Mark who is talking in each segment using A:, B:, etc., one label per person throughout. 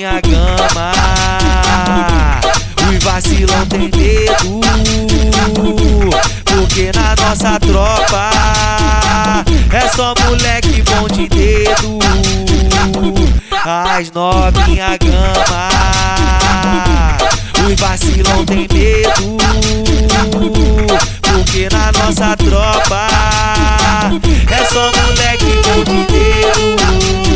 A: Novinha gama. Os vacilão tem medo Porque na nossa tropa É só moleque bom de dedo. As novinha gama. Os vacilão tem medo Porque na nossa tropa É só moleque bom de dedo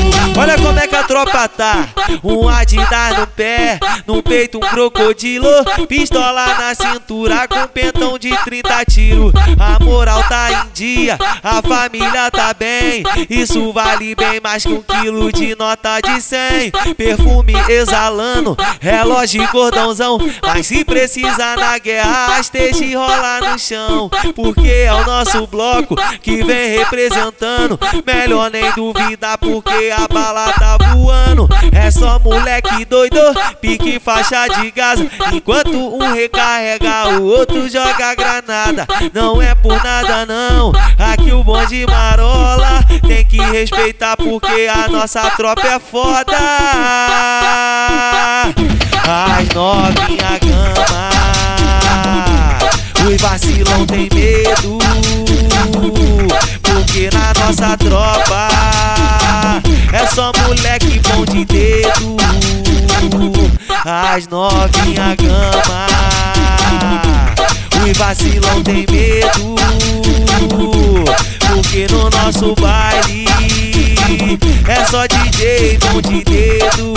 A: tropa tá Um Adidas no pé No peito um crocodilo. Pistola na cintura Com pentão de 30 tiros A moral tá em dia A família tá bem. Isso vale bem mais que um quilo de nota de 100 Perfume exalando Relógio cordãozão. Mas se precisar na guerra Esteja e rola no chão. Porque é o nosso bloco Que vem representando. Melhor nem duvidar Porque a bala tá voando. É só moleque doido, pique faixa de gás. Enquanto um recarrega, o outro joga granada. Não é por nada não, aqui o bonde marola. Tem que respeitar porque a nossa tropa é foda. As novinha gama, os vacilão tem medo. Porque na nossa tropa de dedo. As novinha gama. Os vacilão tem medo. Porque no nosso baile É só DJ mão de dedo.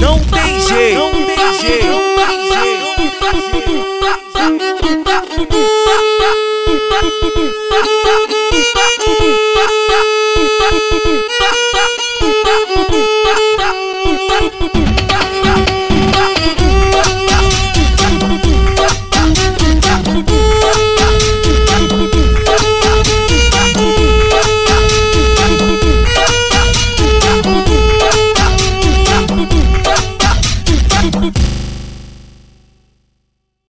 A: Não tem jeito, não tem jeito, não tem jeito. Thank you.